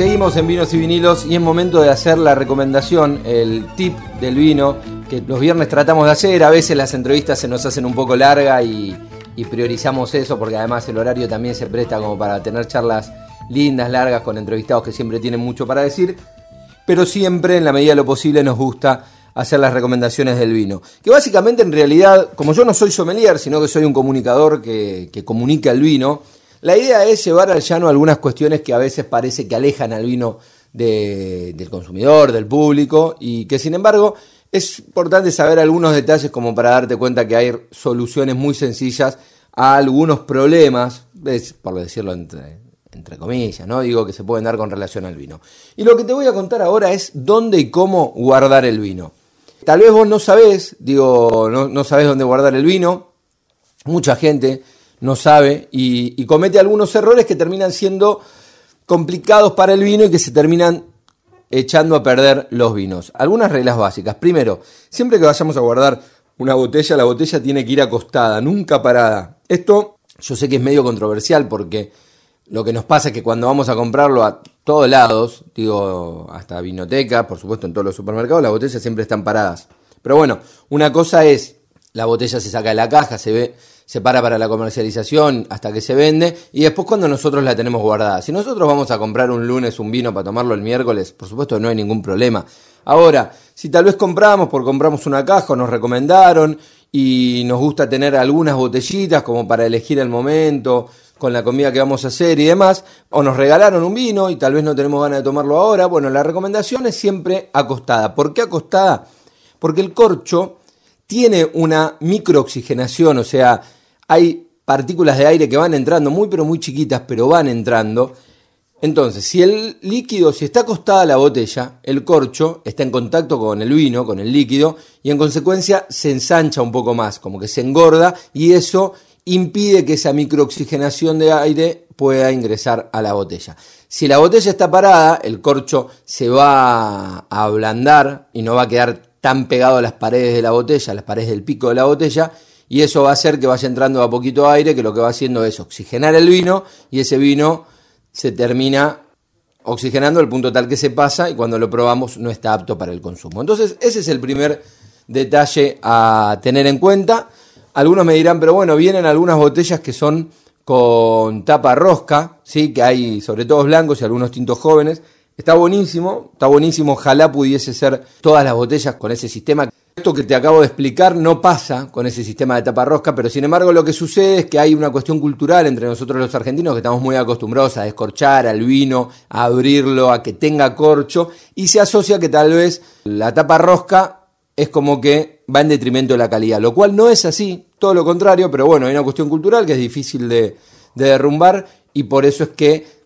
Seguimos en vinos y vinilos y es momento de hacer la recomendación, el tip del vino que los viernes tratamos de hacer. A veces las entrevistas se nos hacen un poco largas y, y priorizamos eso porque además el horario también se presta como para tener charlas lindas, largas con entrevistados que siempre tienen mucho para decir. Pero siempre, en la medida de lo posible, nos gusta hacer las recomendaciones del vino. Que básicamente en realidad, como yo no soy sommelier, sino que soy un comunicador que, que comunica el vino, la idea es llevar al llano algunas cuestiones que a veces parece que alejan al vino de, del consumidor, del público, y que sin embargo es importante saber algunos detalles como para darte cuenta que hay soluciones muy sencillas a algunos problemas, por decirlo entre, entre comillas, ¿no? Digo que se pueden dar con relación al vino. Y lo que te voy a contar ahora es dónde y cómo guardar el vino. Tal vez vos no sabés, digo, no, no sabés dónde guardar el vino. Mucha gente no sabe y, comete algunos errores que terminan siendo complicados para el vino y que se terminan echando a perder los vinos. Algunas reglas básicas. Primero, siempre que vayamos a guardar una botella, la botella tiene que ir acostada, nunca parada. Esto yo sé que es medio controversial porque lo que nos pasa es que cuando vamos a comprarlo a todos lados, digo, hasta vinoteca, por supuesto en todos los supermercados, las botellas siempre están paradas. Pero bueno, una cosa es, la botella se saca de la caja, se ve se para para la comercialización hasta que se vende y después cuando nosotros la tenemos guardada. Si nosotros vamos a comprar un lunes un vino para tomarlo el miércoles, por supuesto no hay ningún problema. Ahora, si tal vez compramos porque compramos una caja, nos recomendaron y nos gusta tener algunas botellitas como para elegir el momento con la comida que vamos a hacer y demás, o nos regalaron un vino y tal vez no tenemos ganas de tomarlo ahora, bueno, la recomendación es siempre acostada. ¿Por qué acostada? Porque el corcho tiene una microoxigenación, o sea, hay partículas de aire que van entrando, muy pero muy chiquitas, pero van entrando. Entonces, si el líquido, si está acostada la botella, el corcho está en contacto con el vino, con el líquido, y en consecuencia se ensancha un poco más, como que se engorda, y eso impide que esa microoxigenación de aire pueda ingresar a la botella. Si la botella está parada, el corcho se va a ablandar y no va a quedar tan pegado a las paredes de la botella, a las paredes del pico de la botella, y eso va a hacer que vaya entrando a poquito aire, que lo que va haciendo es oxigenar el vino y ese vino se termina oxigenando al punto tal que se pasa y cuando lo probamos no está apto para el consumo. Entonces ese es el primer detalle a tener en cuenta. Algunos me dirán, pero bueno, vienen algunas botellas que son con tapa rosca, ¿sí? que hay sobre todo blancos y algunos tintos jóvenes. Está buenísimo, está buenísimo, ojalá pudiese ser todas las botellas con ese sistema. Esto que te acabo de explicar no pasa con ese sistema de tapa rosca, pero sin embargo lo que sucede es que hay una cuestión cultural entre nosotros los argentinos que estamos muy acostumbrados a descorchar al vino, a abrirlo, a que tenga corcho, y se asocia que tal vez la tapa rosca es como que va en detrimento de la calidad, lo cual no es así, todo lo contrario, pero bueno, hay una cuestión cultural que es difícil de, de derrumbar y por eso es que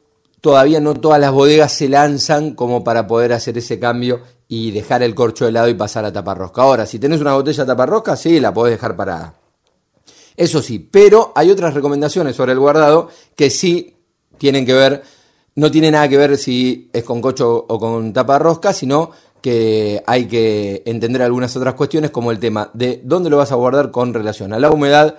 todavía no todas las bodegas se lanzan como para poder hacer ese cambio y dejar el corcho de lado y pasar a taparrosca. Ahora, si tenés una botella taparrosca, sí, la podés dejar parada. Eso sí, pero hay otras recomendaciones sobre el guardado que sí tienen que ver, no tiene nada que ver si es con cocho o con taparrosca, sino que hay que entender algunas otras cuestiones como el tema de dónde lo vas a guardar con relación a la humedad,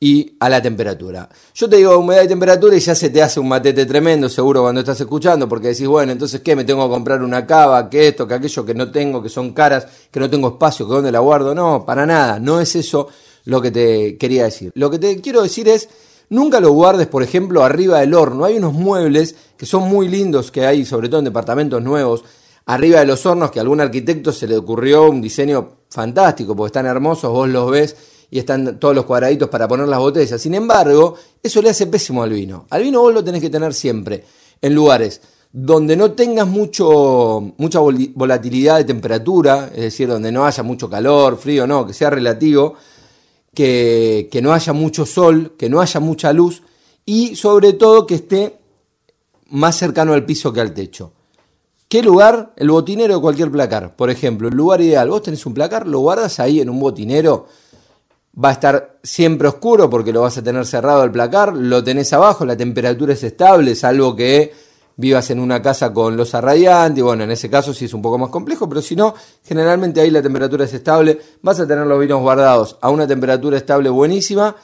y a la temperatura. Yo te digo humedad y temperatura y ya se te hace un matete tremendo, seguro cuando estás escuchando, porque decís, bueno, entonces ¿qué? ¿Me tengo que comprar una cava? ¿Qué esto? ¿Qué aquello que no tengo? ¿Que son caras? ¿Que no tengo espacio? ¿Que dónde la guardo? No, para nada, no es eso lo que te quería decir. Lo que te quiero decir es, nunca lo guardes, por ejemplo, arriba del horno. Hay unos muebles que son muy lindos que hay, sobre todo en departamentos nuevos, arriba de los hornos, que a algún arquitecto se le ocurrió un diseño fantástico, porque están hermosos, vos los ves y están todos los cuadraditos para poner las botellas. Sin embargo, eso le hace pésimo al vino. Al vino vos lo tenés que tener siempre en lugares donde no tengas mucho, mucha volatilidad de temperatura, es decir, donde no haya mucho calor, frío, no, que sea relativo, que, que no haya mucho sol, que no haya mucha luz y sobre todo que esté más cercano al piso que al techo. ¿Qué lugar? El botinero de cualquier placar. Por ejemplo, el lugar ideal. Vos tenés un placar, lo guardas ahí en un botinero va a estar siempre oscuro porque lo vas a tener cerrado el placar, lo tenés abajo, la temperatura es estable, salvo que vivas en una casa con losa radiante, bueno, en ese caso sí es un poco más complejo, pero si no, generalmente ahí la temperatura es estable, vas a tener los vinos guardados a una temperatura estable buenísima,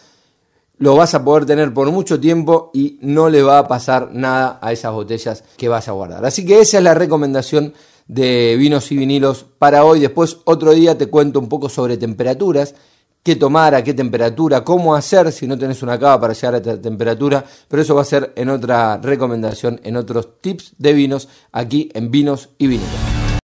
lo vas a poder tener por mucho tiempo y no le va a pasar nada a esas botellas que vas a guardar. Así que esa es la recomendación de vinos y vinilos para hoy. Después otro día te cuento un poco sobre temperaturas, qué tomar, a qué temperatura, cómo hacer si no tenés una cava para llegar a esta temperatura, pero eso va a ser en otra recomendación, en otros tips de vinos aquí en Vinos y Vinilos.